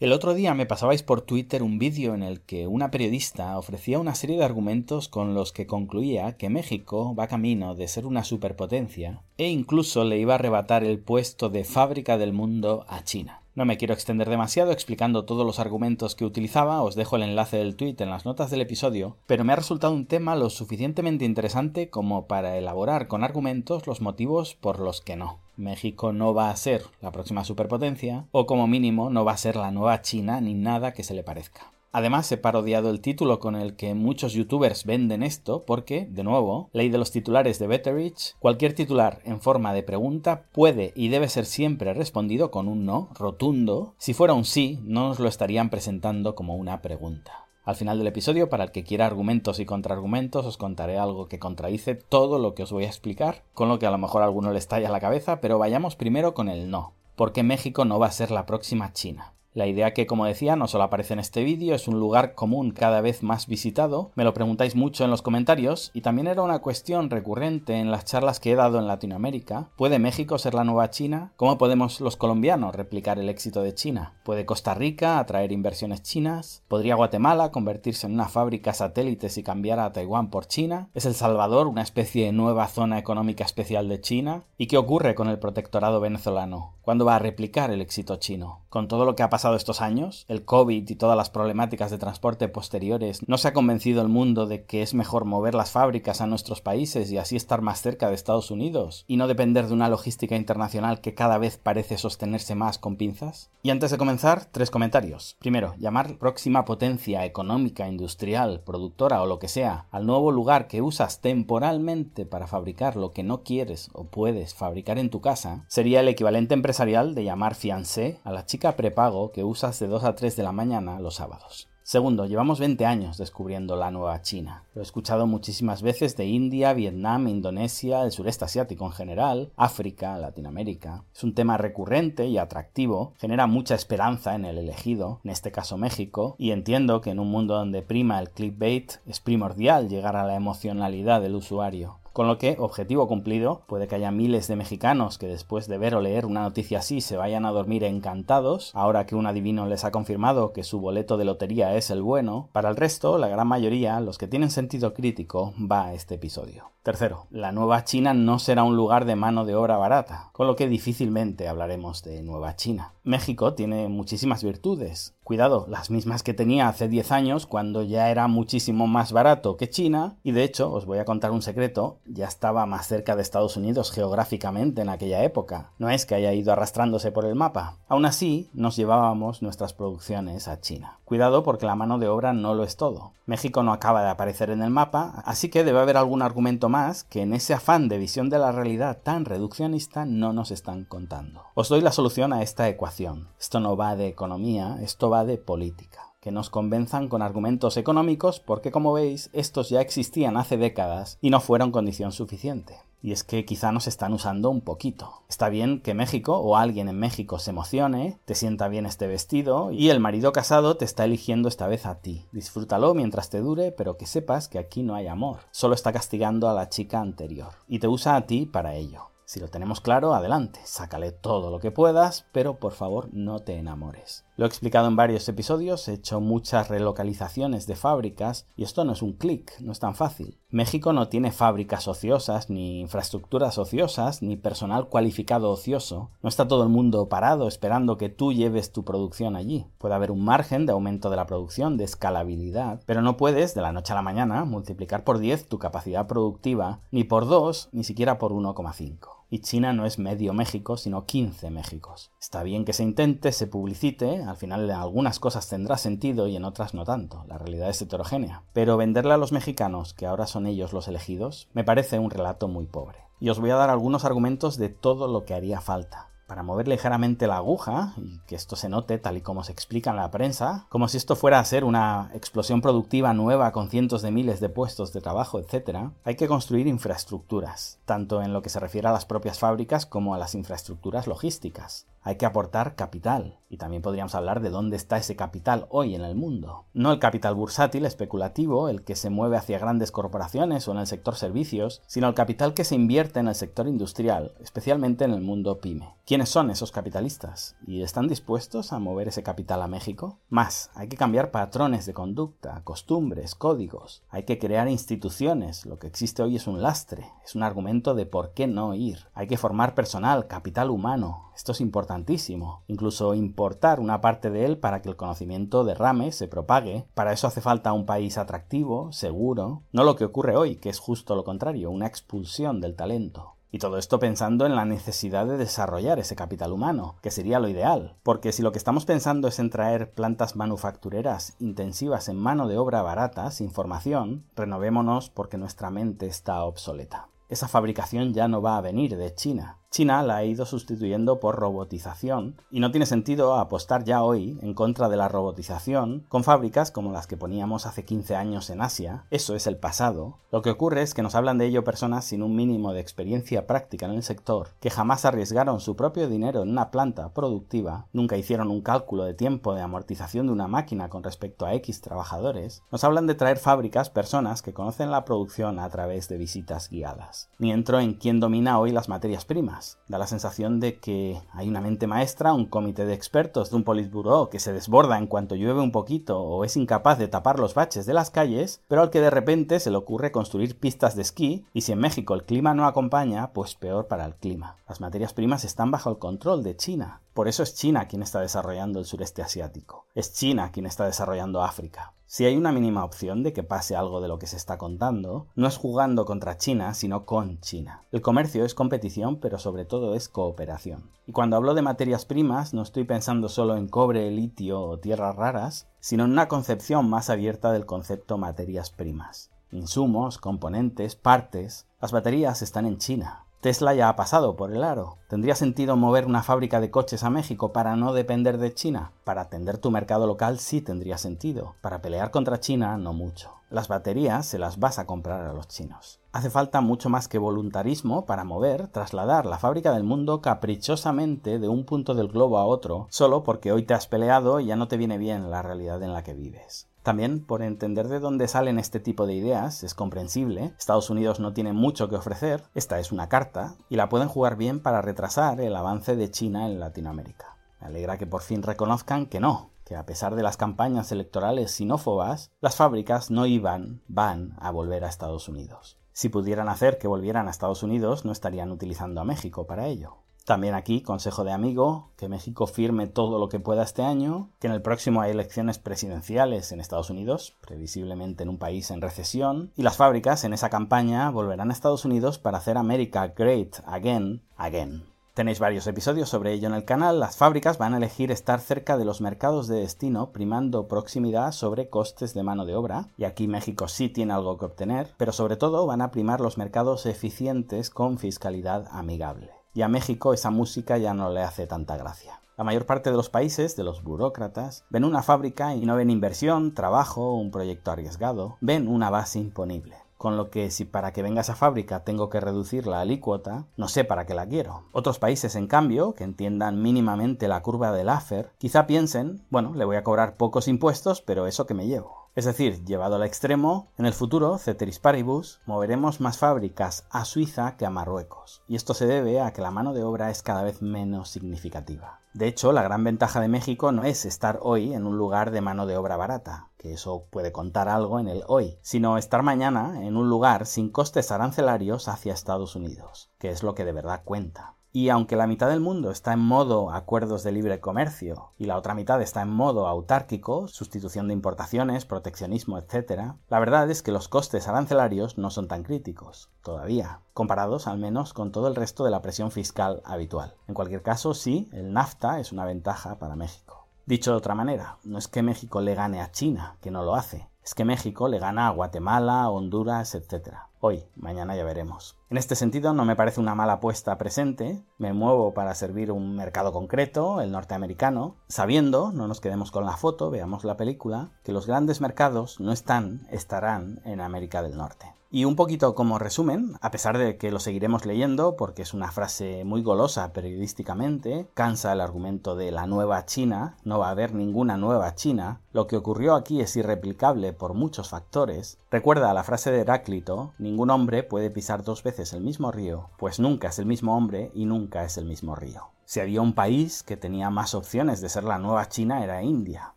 El otro día me pasabais por Twitter un vídeo en el que una periodista ofrecía una serie de argumentos con los que concluía que México va camino de ser una superpotencia e incluso le iba a arrebatar el puesto de fábrica del mundo a China. No me quiero extender demasiado explicando todos los argumentos que utilizaba, os dejo el enlace del tweet en las notas del episodio, pero me ha resultado un tema lo suficientemente interesante como para elaborar con argumentos los motivos por los que no. México no va a ser la próxima superpotencia, o como mínimo no va a ser la nueva China ni nada que se le parezca. Además, he parodiado el título con el que muchos youtubers venden esto porque, de nuevo, ley de los titulares de Betterich, cualquier titular en forma de pregunta puede y debe ser siempre respondido con un no rotundo. Si fuera un sí, no nos lo estarían presentando como una pregunta. Al final del episodio, para el que quiera argumentos y contraargumentos, os contaré algo que contradice todo lo que os voy a explicar, con lo que a lo mejor a alguno le estalla la cabeza, pero vayamos primero con el no. Porque México no va a ser la próxima China. La idea que, como decía, no solo aparece en este vídeo, es un lugar común cada vez más visitado. Me lo preguntáis mucho en los comentarios y también era una cuestión recurrente en las charlas que he dado en Latinoamérica. ¿Puede México ser la nueva China? ¿Cómo podemos los colombianos replicar el éxito de China? ¿Puede Costa Rica atraer inversiones chinas? ¿Podría Guatemala convertirse en una fábrica satélites y cambiar a Taiwán por China? ¿Es El Salvador una especie de nueva zona económica especial de China? ¿Y qué ocurre con el protectorado venezolano? ¿Cuándo va a replicar el éxito chino? Con todo lo que ha pasado estos años, el COVID y todas las problemáticas de transporte posteriores, no se ha convencido el mundo de que es mejor mover las fábricas a nuestros países y así estar más cerca de Estados Unidos y no depender de una logística internacional que cada vez parece sostenerse más con pinzas? Y antes de comenzar, tres comentarios. Primero, llamar próxima potencia económica, industrial, productora o lo que sea al nuevo lugar que usas temporalmente para fabricar lo que no quieres o puedes fabricar en tu casa sería el equivalente empresarial de llamar fiancé a la chica prepago que usas de 2 a 3 de la mañana los sábados. Segundo, llevamos 20 años descubriendo la nueva China. Lo he escuchado muchísimas veces de India, Vietnam, Indonesia, el sureste asiático en general, África, Latinoamérica. Es un tema recurrente y atractivo, genera mucha esperanza en el elegido, en este caso México, y entiendo que en un mundo donde prima el clickbait es primordial llegar a la emocionalidad del usuario. Con lo que, objetivo cumplido, puede que haya miles de mexicanos que después de ver o leer una noticia así se vayan a dormir encantados, ahora que un adivino les ha confirmado que su boleto de lotería es el bueno. Para el resto, la gran mayoría, los que tienen sentido crítico, va a este episodio. Tercero, la nueva China no será un lugar de mano de obra barata, con lo que difícilmente hablaremos de nueva China. México tiene muchísimas virtudes. Cuidado, las mismas que tenía hace 10 años cuando ya era muchísimo más barato que China y de hecho, os voy a contar un secreto, ya estaba más cerca de Estados Unidos geográficamente en aquella época. No es que haya ido arrastrándose por el mapa. Aún así, nos llevábamos nuestras producciones a China. Cuidado porque la mano de obra no lo es todo. México no acaba de aparecer en el mapa, así que debe haber algún argumento más que en ese afán de visión de la realidad tan reduccionista no nos están contando. Os doy la solución a esta ecuación. Esto no va de economía, esto va de política que nos convenzan con argumentos económicos porque como veis estos ya existían hace décadas y no fueron condición suficiente. Y es que quizá nos están usando un poquito. Está bien que México o alguien en México se emocione, te sienta bien este vestido y el marido casado te está eligiendo esta vez a ti. Disfrútalo mientras te dure, pero que sepas que aquí no hay amor. Solo está castigando a la chica anterior y te usa a ti para ello. Si lo tenemos claro, adelante, sácale todo lo que puedas, pero por favor no te enamores. Lo he explicado en varios episodios, he hecho muchas relocalizaciones de fábricas y esto no es un clic, no es tan fácil. México no tiene fábricas ociosas, ni infraestructuras ociosas, ni personal cualificado ocioso. No está todo el mundo parado esperando que tú lleves tu producción allí. Puede haber un margen de aumento de la producción, de escalabilidad, pero no puedes de la noche a la mañana multiplicar por 10 tu capacidad productiva, ni por 2, ni siquiera por 1,5 y China no es medio México, sino 15 Méxicos. Está bien que se intente, se publicite, al final en algunas cosas tendrá sentido y en otras no tanto, la realidad es heterogénea. Pero venderle a los mexicanos, que ahora son ellos los elegidos, me parece un relato muy pobre. Y os voy a dar algunos argumentos de todo lo que haría falta para mover ligeramente la aguja y que esto se note tal y como se explica en la prensa, como si esto fuera a ser una explosión productiva nueva con cientos de miles de puestos de trabajo, etc., hay que construir infraestructuras, tanto en lo que se refiere a las propias fábricas como a las infraestructuras logísticas. Hay que aportar capital. Y también podríamos hablar de dónde está ese capital hoy en el mundo. No el capital bursátil, especulativo, el que se mueve hacia grandes corporaciones o en el sector servicios, sino el capital que se invierte en el sector industrial, especialmente en el mundo pyme. ¿Quiénes son esos capitalistas? ¿Y están dispuestos a mover ese capital a México? Más, hay que cambiar patrones de conducta, costumbres, códigos. Hay que crear instituciones. Lo que existe hoy es un lastre, es un argumento de por qué no ir. Hay que formar personal, capital humano. Esto es importantísimo. Incluso importar una parte de él para que el conocimiento derrame, se propague. Para eso hace falta un país atractivo, seguro. No lo que ocurre hoy, que es justo lo contrario, una expulsión del talento. Y todo esto pensando en la necesidad de desarrollar ese capital humano, que sería lo ideal, porque si lo que estamos pensando es en traer plantas manufactureras intensivas en mano de obra barata, sin formación, renovémonos porque nuestra mente está obsoleta. Esa fabricación ya no va a venir de China, China la ha ido sustituyendo por robotización y no tiene sentido apostar ya hoy en contra de la robotización con fábricas como las que poníamos hace 15 años en Asia. Eso es el pasado. Lo que ocurre es que nos hablan de ello personas sin un mínimo de experiencia práctica en el sector, que jamás arriesgaron su propio dinero en una planta productiva, nunca hicieron un cálculo de tiempo de amortización de una máquina con respecto a X trabajadores. Nos hablan de traer fábricas personas que conocen la producción a través de visitas guiadas. Ni entro en quién domina hoy las materias primas Da la sensación de que hay una mente maestra, un comité de expertos de un politburó que se desborda en cuanto llueve un poquito o es incapaz de tapar los baches de las calles, pero al que de repente se le ocurre construir pistas de esquí y si en México el clima no acompaña, pues peor para el clima. Las materias primas están bajo el control de China. Por eso es China quien está desarrollando el sureste asiático. Es China quien está desarrollando África. Si hay una mínima opción de que pase algo de lo que se está contando, no es jugando contra China, sino con China. El comercio es competición, pero sobre todo es cooperación. Y cuando hablo de materias primas, no estoy pensando solo en cobre, litio o tierras raras, sino en una concepción más abierta del concepto materias primas. Insumos, componentes, partes. Las baterías están en China. Tesla ya ha pasado por el aro. ¿Tendría sentido mover una fábrica de coches a México para no depender de China? Para atender tu mercado local sí tendría sentido. Para pelear contra China no mucho. Las baterías se las vas a comprar a los chinos. Hace falta mucho más que voluntarismo para mover, trasladar la fábrica del mundo caprichosamente de un punto del globo a otro, solo porque hoy te has peleado y ya no te viene bien la realidad en la que vives. También, por entender de dónde salen este tipo de ideas, es comprensible. Estados Unidos no tiene mucho que ofrecer, esta es una carta, y la pueden jugar bien para retrasar el avance de China en Latinoamérica. Me alegra que por fin reconozcan que no, que a pesar de las campañas electorales sinófobas, las fábricas no iban, van a volver a Estados Unidos. Si pudieran hacer que volvieran a Estados Unidos, no estarían utilizando a México para ello. También aquí, consejo de amigo, que México firme todo lo que pueda este año, que en el próximo hay elecciones presidenciales en Estados Unidos, previsiblemente en un país en recesión, y las fábricas en esa campaña volverán a Estados Unidos para hacer América Great Again, Again. Tenéis varios episodios sobre ello en el canal. Las fábricas van a elegir estar cerca de los mercados de destino, primando proximidad sobre costes de mano de obra. Y aquí México sí tiene algo que obtener, pero sobre todo van a primar los mercados eficientes con fiscalidad amigable y a México esa música ya no le hace tanta gracia. La mayor parte de los países, de los burócratas, ven una fábrica y no ven inversión, trabajo, un proyecto arriesgado, ven una base imponible. Con lo que si para que venga esa fábrica tengo que reducir la alícuota, no sé para qué la quiero. Otros países, en cambio, que entiendan mínimamente la curva del AFER, quizá piensen, bueno, le voy a cobrar pocos impuestos, pero eso que me llevo. Es decir, llevado al extremo, en el futuro, ceteris paribus, moveremos más fábricas a Suiza que a Marruecos. Y esto se debe a que la mano de obra es cada vez menos significativa. De hecho, la gran ventaja de México no es estar hoy en un lugar de mano de obra barata, que eso puede contar algo en el hoy, sino estar mañana en un lugar sin costes arancelarios hacia Estados Unidos, que es lo que de verdad cuenta. Y aunque la mitad del mundo está en modo acuerdos de libre comercio y la otra mitad está en modo autárquico, sustitución de importaciones, proteccionismo, etc., la verdad es que los costes arancelarios no son tan críticos, todavía, comparados al menos con todo el resto de la presión fiscal habitual. En cualquier caso, sí, el NAFTA es una ventaja para México. Dicho de otra manera, no es que México le gane a China, que no lo hace, es que México le gana a Guatemala, Honduras, etc. Hoy, mañana ya veremos. En este sentido, no me parece una mala apuesta presente, me muevo para servir un mercado concreto, el norteamericano, sabiendo, no nos quedemos con la foto, veamos la película, que los grandes mercados no están, estarán en América del Norte. Y un poquito como resumen, a pesar de que lo seguiremos leyendo porque es una frase muy golosa periodísticamente, cansa el argumento de la nueva China, no va a haber ninguna nueva China, lo que ocurrió aquí es irreplicable por muchos factores, recuerda la frase de Heráclito, ningún hombre puede pisar dos veces el mismo río, pues nunca es el mismo hombre y nunca es el mismo río. Si había un país que tenía más opciones de ser la nueva China era India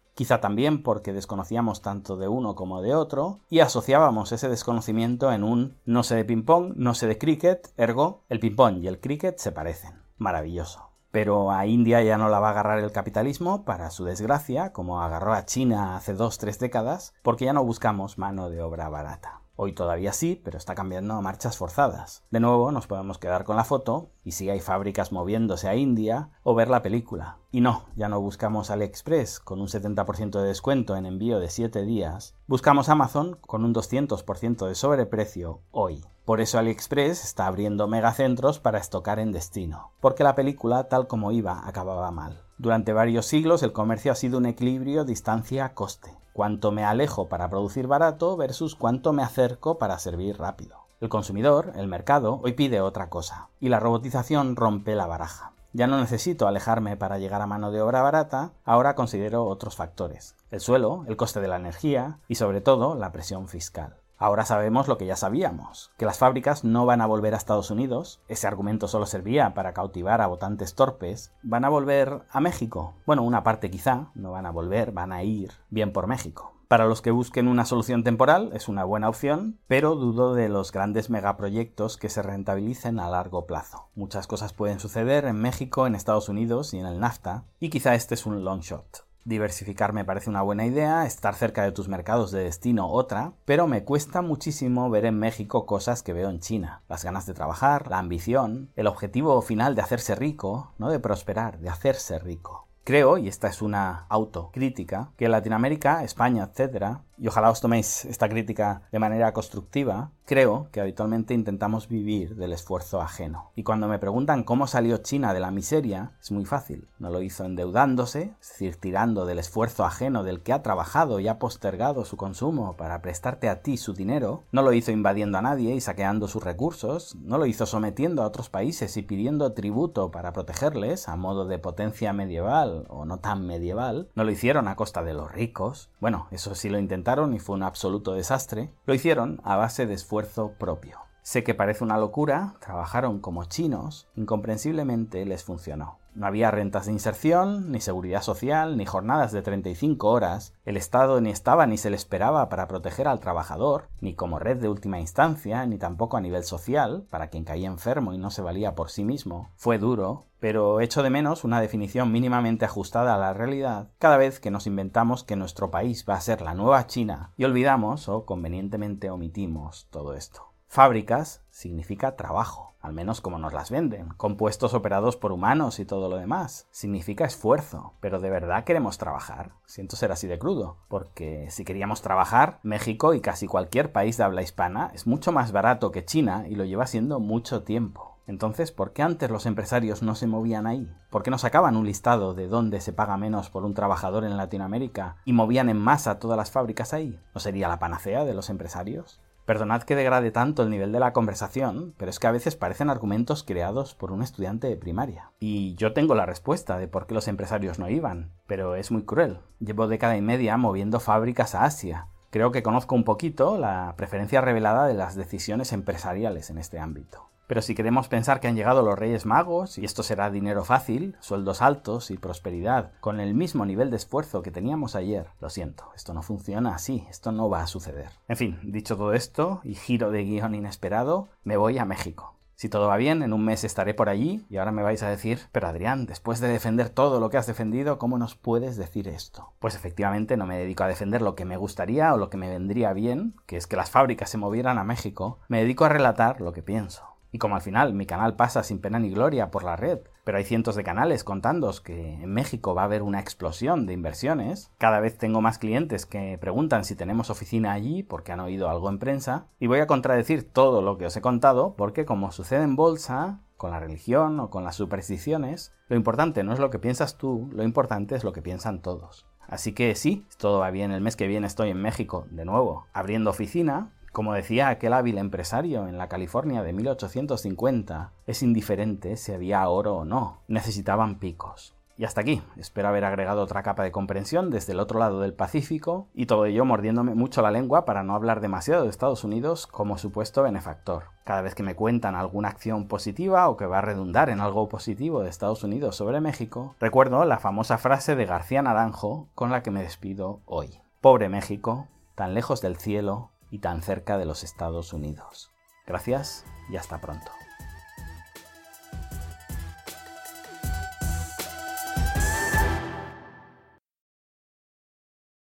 quizá también porque desconocíamos tanto de uno como de otro, y asociábamos ese desconocimiento en un no sé de ping-pong, no sé de cricket, ergo, el ping-pong y el cricket se parecen. Maravilloso. Pero a India ya no la va a agarrar el capitalismo, para su desgracia, como agarró a China hace dos, tres décadas, porque ya no buscamos mano de obra barata. Hoy todavía sí, pero está cambiando a marchas forzadas. De nuevo nos podemos quedar con la foto y si hay fábricas moviéndose a India o ver la película. Y no, ya no buscamos AliExpress con un 70% de descuento en envío de 7 días, buscamos Amazon con un 200% de sobreprecio hoy. Por eso AliExpress está abriendo megacentros para estocar en destino, porque la película tal como iba acababa mal. Durante varios siglos el comercio ha sido un equilibrio distancia-coste cuánto me alejo para producir barato versus cuánto me acerco para servir rápido. El consumidor, el mercado, hoy pide otra cosa, y la robotización rompe la baraja. Ya no necesito alejarme para llegar a mano de obra barata, ahora considero otros factores, el suelo, el coste de la energía y sobre todo la presión fiscal. Ahora sabemos lo que ya sabíamos, que las fábricas no van a volver a Estados Unidos, ese argumento solo servía para cautivar a votantes torpes, van a volver a México. Bueno, una parte quizá, no van a volver, van a ir bien por México. Para los que busquen una solución temporal es una buena opción, pero dudo de los grandes megaproyectos que se rentabilicen a largo plazo. Muchas cosas pueden suceder en México, en Estados Unidos y en el NAFTA, y quizá este es un long shot. Diversificar me parece una buena idea, estar cerca de tus mercados de destino otra, pero me cuesta muchísimo ver en México cosas que veo en China. Las ganas de trabajar, la ambición, el objetivo final de hacerse rico, no de prosperar, de hacerse rico. Creo, y esta es una autocrítica, que Latinoamérica, España, etc., y ojalá os toméis esta crítica de manera constructiva, creo que habitualmente intentamos vivir del esfuerzo ajeno. Y cuando me preguntan cómo salió China de la miseria, es muy fácil. No lo hizo endeudándose, es decir, tirando del esfuerzo ajeno del que ha trabajado y ha postergado su consumo para prestarte a ti su dinero, no lo hizo invadiendo a nadie y saqueando sus recursos, no lo hizo sometiendo a otros países y pidiendo tributo para protegerles a modo de potencia medieval o no tan medieval, no lo hicieron a costa de los ricos, bueno, eso sí lo intentaron y fue un absoluto desastre, lo hicieron a base de esfuerzo propio. Sé que parece una locura, trabajaron como chinos, incomprensiblemente les funcionó. No había rentas de inserción, ni seguridad social, ni jornadas de 35 horas. El Estado ni estaba ni se le esperaba para proteger al trabajador, ni como red de última instancia, ni tampoco a nivel social, para quien caía enfermo y no se valía por sí mismo. Fue duro, pero echo de menos una definición mínimamente ajustada a la realidad cada vez que nos inventamos que nuestro país va a ser la nueva China y olvidamos o convenientemente omitimos todo esto. Fábricas significa trabajo, al menos como nos las venden, compuestos operados por humanos y todo lo demás. Significa esfuerzo, pero ¿de verdad queremos trabajar? Siento ser así de crudo, porque si queríamos trabajar, México y casi cualquier país de habla hispana es mucho más barato que China y lo lleva siendo mucho tiempo. Entonces, ¿por qué antes los empresarios no se movían ahí? ¿Por qué no sacaban un listado de dónde se paga menos por un trabajador en Latinoamérica y movían en masa todas las fábricas ahí? ¿No sería la panacea de los empresarios? Perdonad que degrade tanto el nivel de la conversación, pero es que a veces parecen argumentos creados por un estudiante de primaria. Y yo tengo la respuesta de por qué los empresarios no iban, pero es muy cruel. Llevo década y media moviendo fábricas a Asia. Creo que conozco un poquito la preferencia revelada de las decisiones empresariales en este ámbito. Pero si queremos pensar que han llegado los Reyes Magos, y esto será dinero fácil, sueldos altos y prosperidad, con el mismo nivel de esfuerzo que teníamos ayer, lo siento, esto no funciona así, esto no va a suceder. En fin, dicho todo esto, y giro de guion inesperado, me voy a México. Si todo va bien, en un mes estaré por allí y ahora me vais a decir, pero Adrián, después de defender todo lo que has defendido, ¿cómo nos puedes decir esto? Pues efectivamente no me dedico a defender lo que me gustaría o lo que me vendría bien, que es que las fábricas se movieran a México, me dedico a relatar lo que pienso. Y como al final mi canal pasa sin pena ni gloria por la red, pero hay cientos de canales contándoos que en México va a haber una explosión de inversiones, cada vez tengo más clientes que preguntan si tenemos oficina allí porque han oído algo en prensa, y voy a contradecir todo lo que os he contado porque como sucede en bolsa, con la religión o con las supersticiones, lo importante no es lo que piensas tú, lo importante es lo que piensan todos. Así que sí, todo va bien, el mes que viene estoy en México de nuevo, abriendo oficina, como decía aquel hábil empresario en la California de 1850, es indiferente si había oro o no, necesitaban picos. Y hasta aquí, espero haber agregado otra capa de comprensión desde el otro lado del Pacífico, y todo ello mordiéndome mucho la lengua para no hablar demasiado de Estados Unidos como supuesto benefactor. Cada vez que me cuentan alguna acción positiva o que va a redundar en algo positivo de Estados Unidos sobre México, recuerdo la famosa frase de García Naranjo con la que me despido hoy. Pobre México, tan lejos del cielo, y tan cerca de los Estados Unidos. Gracias y hasta pronto.